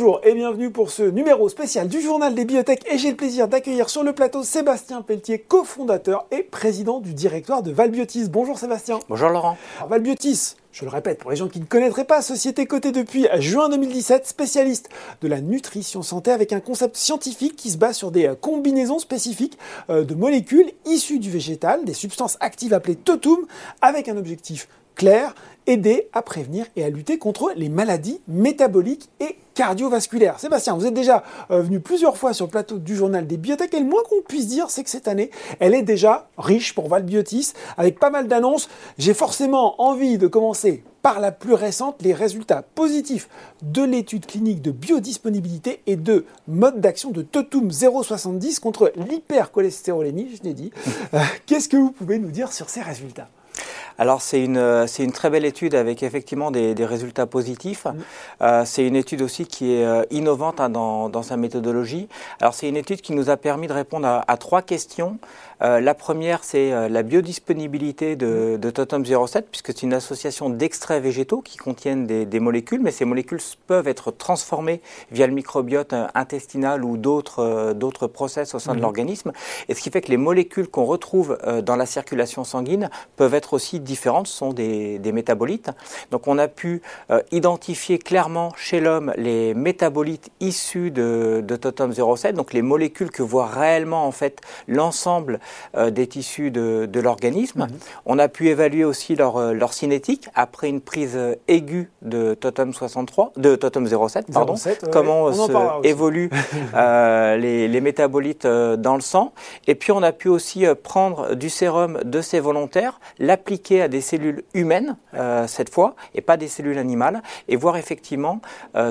Bonjour et bienvenue pour ce numéro spécial du journal des bibliothèques et j'ai le plaisir d'accueillir sur le plateau Sébastien Pelletier, cofondateur et président du directoire de Valbiotis. Bonjour Sébastien. Bonjour Laurent. Valbiotis, je le répète pour les gens qui ne connaîtraient pas, société cotée depuis juin 2017, spécialiste de la nutrition santé avec un concept scientifique qui se base sur des combinaisons spécifiques euh, de molécules issues du végétal, des substances actives appelées totum, avec un objectif clair, aider à prévenir et à lutter contre les maladies métaboliques et cardiovasculaires. Sébastien, vous êtes déjà euh, venu plusieurs fois sur le plateau du journal des biotech et le moins qu'on puisse dire, c'est que cette année, elle est déjà riche pour Valbiotis, avec pas mal d'annonces. J'ai forcément envie de commencer par la plus récente, les résultats positifs de l'étude clinique de biodisponibilité et de mode d'action de Totum 070 contre l'hypercholestérolémie, je l'ai dit. Euh, qu'est-ce que vous pouvez nous dire sur ces résultats? Alors c'est une, c'est une très belle étude avec effectivement des, des résultats positifs. Mm. Euh, c'est une étude aussi qui est euh, innovante hein, dans, dans, sa méthodologie. Alors c'est une étude qui nous a permis de répondre à, à trois questions. Euh, la première c'est euh, la biodisponibilité de, de Totem 07 puisque c'est une association d'extraits végétaux qui contiennent des, des, molécules, mais ces molécules peuvent être transformées via le microbiote intestinal ou d'autres, d'autres process au sein de mm. l'organisme. Et ce qui fait que les molécules qu'on retrouve dans la circulation sanguine peuvent être aussi différentes, sont des, des métabolites. Donc on a pu euh, identifier clairement chez l'homme les métabolites issus de, de Totem 07, donc les molécules que voit réellement en fait l'ensemble euh, des tissus de, de l'organisme. -hmm. On a pu évaluer aussi leur, euh, leur cinétique après une prise euh, aiguë de Totem 63, de Totem 07, pardon, 07, ouais, comment se évoluent euh, les, les, métabolites dans le sang. Et puis on a pu aussi prendre du sérum de ces volontaires, l'appliquer à des cellules humaines euh, cette fois et pas des cellules animales et voir effectivement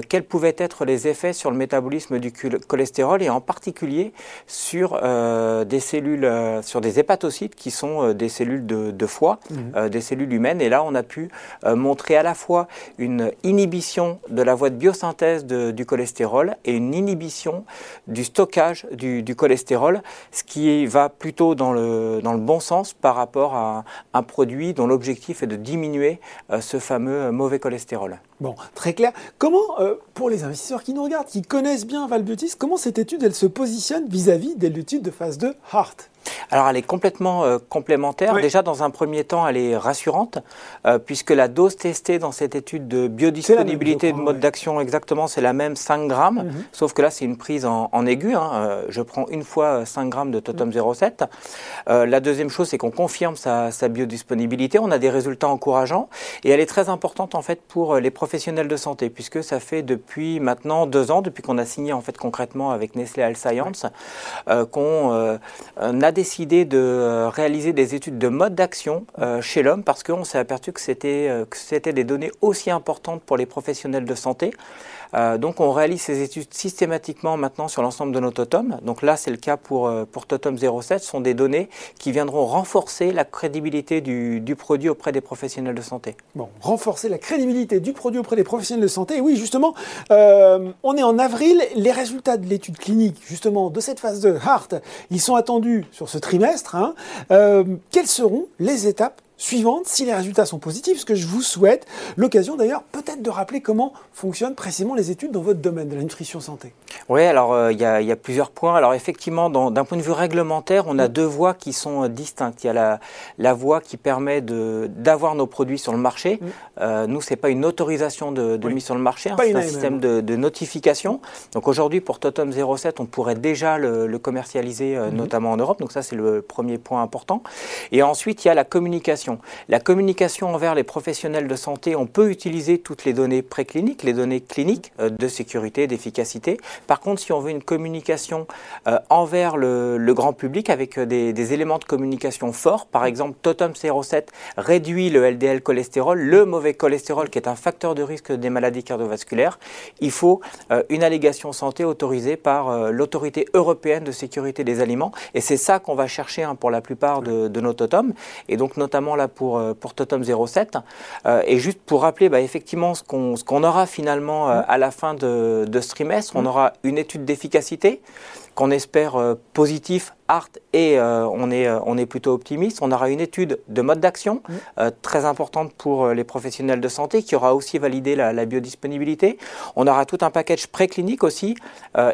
quels pouvaient être les effets sur le métabolisme du cholestérol et en particulier sur des cellules, euh, sur des hépatocytes qui sont euh, des cellules de, de foie, mmh. des cellules humaines. Et là, on a pu montrer à la fois une inhibition de la voie de biosynthèse de, du cholestérol et une inhibition du stockage du, du, cholestérol, ce qui va plutôt dans le, dans le bon sens par rapport à un produit dont l'objectif est de diminuer euh, ce fameux euh, mauvais cholestérol. Bon, très clair. Comment, euh, pour les investisseurs qui nous regardent, qui connaissent bien Valbiotis, comment cette étude, elle se positionne vis-à-vis -vis de l'étude de phase 2 HEART alors elle est complètement euh, complémentaire. Oui. Déjà dans un premier temps, elle est rassurante euh, puisque la dose testée dans cette étude de biodisponibilité de mode ouais. d'action exactement, c'est la même 5 grammes, mm -hmm. sauf que là c'est une prise en, en aigu. Hein. Euh, je prends une fois 5 grammes de Totem mm -hmm. 07. la deuxième chose, c'est qu'on confirme sa, sa, biodisponibilité. On a des résultats encourageants et elle est très importante en fait pour les professionnels de santé puisque ça fait depuis maintenant deux ans, depuis qu'on a signé en fait concrètement avec Nestlé Health Science, ouais. qu'on a a décidé de euh, réaliser des études de mode d'action euh, chez l'homme parce qu'on s'est aperçu que c'était euh, que c'était des données aussi importantes pour les professionnels de santé. Donc on réalise ces études systématiquement maintenant sur l'ensemble de nos totems. Donc là c'est le cas pour, pour Totem 07, ce sont des données qui viendront renforcer la crédibilité du, du, produit auprès des professionnels de santé. Bon, renforcer la crédibilité du produit auprès des professionnels de santé. Oui, justement, on est en avril, les résultats de l'étude clinique justement de cette phase de HART, ils sont attendus sur ce trimestre. Hein. Euh, quelles seront les étapes suivante si les résultats sont positifs, ce que je vous souhaite. L'occasion d'ailleurs peut-être de rappeler comment fonctionnent précisément les études dans votre domaine de la nutrition santé. Oui, alors euh, il euh, y, y, a plusieurs points. Alors effectivement, d'un point de vue réglementaire, on a mmh. deux voies qui sont euh, distinctes. Il y a la, la voie qui permet d'avoir nos produits sur le marché. Mmh. Euh, nous, c'est pas une autorisation de, de oui. mise sur le marché, hein, c'est un système de, de, notification. Donc aujourd'hui, pour Totem 07, on pourrait déjà le, le commercialiser, euh, mmh. notamment en Europe. Donc ça, c'est le premier point important. Et ensuite, il y a la communication La communication envers les professionnels de santé, on peut utiliser toutes les données précliniques, les données cliniques euh, de sécurité, d'efficacité. Par contre, si on veut une communication euh, envers le, grand public avec euh, des, éléments de communication forts, par exemple, Totem 07 réduit le LDL cholestérol, le mauvais cholestérol qui est un facteur de risque des maladies cardiovasculaires, il faut une allégation santé autorisée par l'autorité européenne de sécurité des aliments. Et c'est ça qu'on va chercher hein, pour la plupart de, de nos totems. Et donc, notamment là pour, euh, pour Totem 07. Euh, et juste pour rappeler bah, effectivement ce qu'on qu aura finalement euh, à la fin de, de ce trimestre, on mmh. aura une étude d'efficacité qu'on espère positif Art et euh, on, est, euh, on est plutôt optimiste. On aura une étude de mode d'action mm. euh, très importante pour les professionnels de santé qui aura aussi validé la, biodisponibilité. On aura tout un package préclinique aussi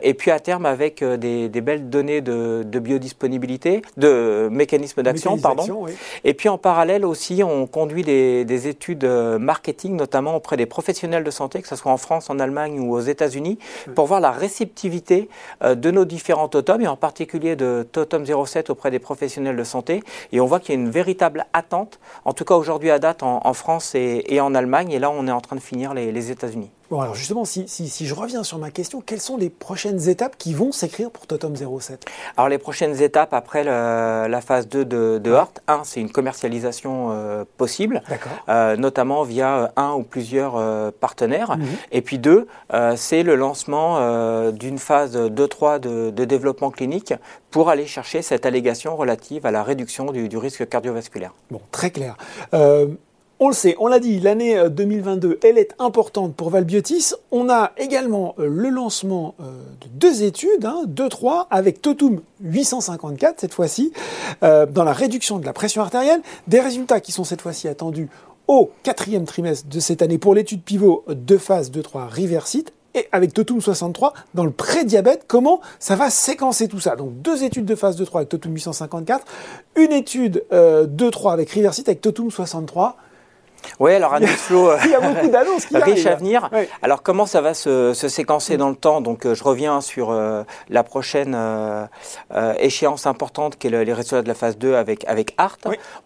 et puis à terme avec des, belles données de, biodisponibilité, de mécanisme d'action, pardon. Et puis en parallèle aussi, on conduit des, études marketing, notamment auprès des professionnels de santé, que ce soit en France, en Allemagne ou aux États-Unis, pour voir la réceptivité de nos différents totems et en particulier de totems Tome 07 auprès des professionnels de santé et on voit qu'il y a une véritable attente, en tout cas aujourd'hui à date en, France et, en Allemagne et là on est en train de finir les États-Unis. Bon, alors justement, si, je reviens sur ma question, quelles sont les prochaines étapes qui vont s'écrire pour Totem 07 Alors, les prochaines étapes après la phase 2 de, de Hort, un, c'est une commercialisation euh, possible, euh, notamment via euh, un ou plusieurs partenaires. Mhm. Et puis deux, c'est le lancement d'une phase 2-3 de, de, développement clinique pour aller chercher cette allégation relative à la réduction du, du risque cardiovasculaire. Bon, très clair. On le sait, on l'a dit, l'année 2022, euh, elle est importante pour Valbiotis. On a également euh, le lancement euh, de deux études, hein, deux, trois, avec Totum 854 cette fois-ci, dans la réduction de la pression artérielle. Des résultats qui sont cette fois-ci attendus au quatrième trimestre de cette année pour l'étude pivot de phase 2-3 Riversite et avec Totum 63 dans le pré-diabète, comment ça va séquencer tout ça? Donc deux études de phase 2-3 avec Totum 854, une étude 2-3 avec Riversite avec Totum 63. Oui, alors un flow Il y a beaucoup d'annonces qui riche à venir. Alors comment ça va se, séquencer dans le temps? Donc euh, je reviens sur euh, la prochaine euh, échéance importante qui est les résultats de la phase 2 avec, avec ART.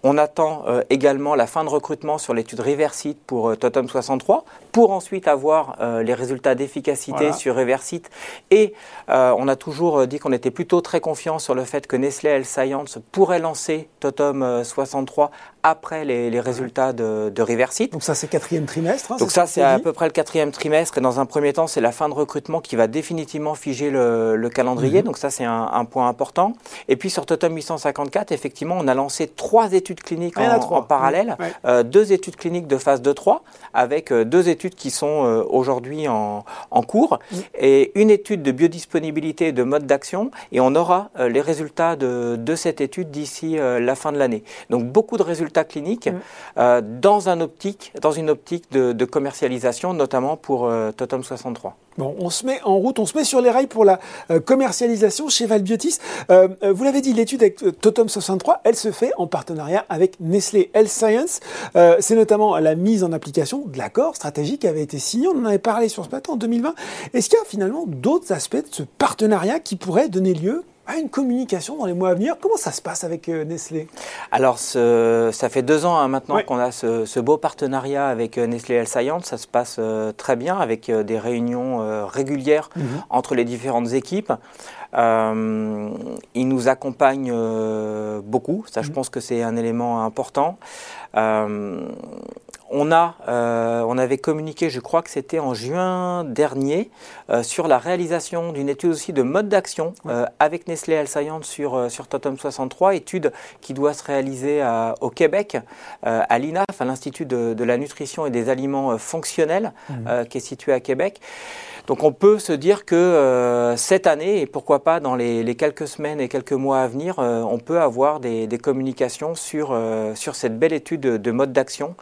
On attend également la fin de recrutement sur l'étude Reversite pour Totem 63 pour ensuite avoir les résultats d'efficacité sur Reversite. Et on a toujours dit qu'on était plutôt très confiant sur le fait que Nestlé Health Science pourrait lancer Totem 63 après les, résultats de, de Riversite. Donc ça, c'est quatrième trimestre. Hein, Donc ça, c'est à peu près le quatrième trimestre. Et dans un premier temps, c'est la fin de recrutement qui va définitivement figer le, calendrier. Mhm. Donc ça, c'est un, point important. Et puis sur Totem 854, effectivement, on a lancé trois études cliniques en, parallèle. Euh, deux études cliniques de phase 2-3, avec euh, deux études qui sont euh, aujourd'hui en, cours, mhm. et une étude de biodisponibilité et de mode d'action. Et on aura les résultats de, de cette étude d'ici la fin de l'année. Donc beaucoup de résultats cliniques euh, dans, un optique, dans une optique de, commercialisation, notamment pour euh, Totem 63. Bon, on se met en route, on se met sur les rails pour la euh, commercialisation chez Valbiotis. vous l'avez dit, l'étude avec Totem 63, elle se fait en partenariat avec Nestlé Health Science. C'est notamment la mise en application de l'accord stratégique qui avait été signé. On en avait parlé sur ce plateau en 2020. Est-ce qu'il y a finalement d'autres aspects de ce partenariat qui pourraient donner lieu une communication dans les mois à venir. Comment ça se passe avec euh, Nestlé? Alors, ça fait deux ans hein, maintenant qu'on a ce, beau partenariat avec euh, Nestlé Health Science. Ça se passe euh, très bien avec des réunions régulières mhm. entre les différentes équipes. ils nous accompagnent beaucoup. Ça, je mhm. pense que c'est un élément important on, a, euh, on avait communiqué, je crois que c'était en juin dernier, euh, sur la réalisation d'une étude aussi de mode d'action euh, avec Nestlé Health Science sur, sur Totem 63, étude qui doit se réaliser au Québec, à l'INAF, à l'Institut de, la nutrition et des aliments fonctionnels, mmh. qui est situé à Québec. Donc on peut se dire que cette année, et pourquoi pas dans les, quelques semaines et quelques mois à venir, on peut avoir des, communications sur, sur cette belle étude de, mode d'action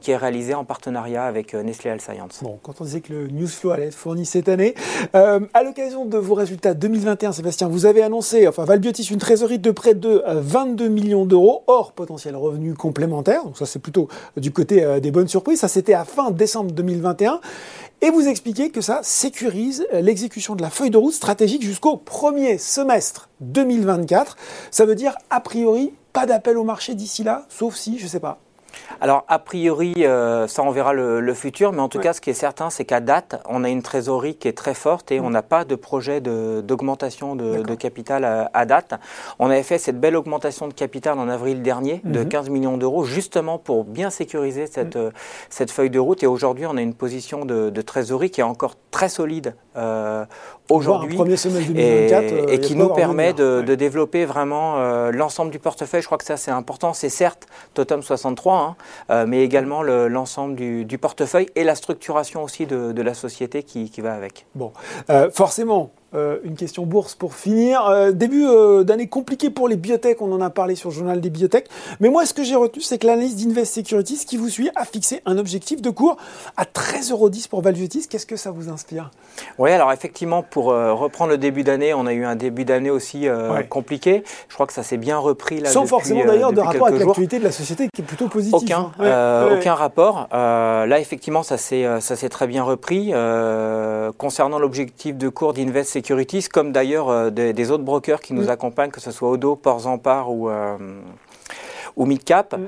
qui est réalisée en partenariat avec Nestlé Health Science. Bon, quand on disait que le Newsflow allait être fourni cette année, à l'occasion de vos résultats 2021, Sébastien, vous avez annoncé, enfin Valbiotis, une trésorerie de près de 22 millions d'euros, hors potentiel revenu complémentaire. Donc ça c'est plutôt du côté des bonnes surprises. Ça c'était à fin décembre 2021. Et vous expliquez que ça sécurise l'exécution de la feuille de route stratégique jusqu'au premier semestre 2024. Ça veut dire, a priori, pas d'appel au marché d'ici là, sauf si, je ne sais pas, alors, a priori, euh, ça on verra le, futur, mais en tout cas, ce qui est certain, c'est qu'à date, on a une trésorerie qui est très forte et on n'a pas de projet d'augmentation de, capital à, date. On avait fait cette belle augmentation de capital en avril dernier de 15 mhm. millions d'euros, justement pour bien sécuriser cette, mhm. euh, cette feuille de route. Et aujourd'hui, on a une position de, trésorerie qui est encore très solide euh, aujourd'hui et, et qui nous permet de, développer vraiment l'ensemble du portefeuille. Je crois que ça, c'est important. C'est certes Totem 63, Hein, euh, mais également l'ensemble du, portefeuille et la structuration aussi de, la société qui, va avec. Bon, euh, forcément, Euh, une question bourse pour finir. Euh, début euh, d'année compliqué pour les biotech, on en a parlé sur le journal des biotech. Mais moi, ce que j'ai retenu, c'est que l'analyse d'Invest Securities qui vous suit a fixé un objectif de cours à 13,10€ pour Valvutis. Qu'est-ce que ça vous inspire? Oui, alors effectivement, pour reprendre le début d'année, on a eu un début d'année aussi compliqué. Je crois que ça s'est bien repris là. Sans forcément d'ailleurs de rapport avec l'actualité de la société qui est plutôt positive. Aucun, hein. aucun rapport. là, effectivement, ça s'est très bien repris. concernant l'objectif de cours d'Invest Securities, comme d'ailleurs euh, des, autres brokers qui nous mm. accompagnent, que ce soit Odo, Ports ou, euh, ou Midcap. Mm.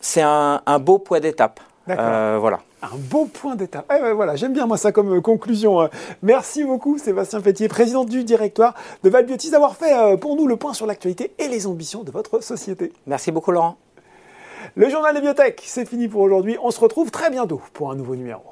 C'est un, beau point d'étape. Euh, voilà. Un beau point d'étape. Eh voilà, j'aime bien moi ça comme conclusion. Merci beaucoup Sébastien Pétier, président du directoire de Valbiotis, d'avoir fait pour nous le point sur l'actualité et les ambitions de votre société. Merci beaucoup Laurent. Le journal des biotech, c'est fini pour aujourd'hui. On se retrouve très bientôt pour un nouveau numéro.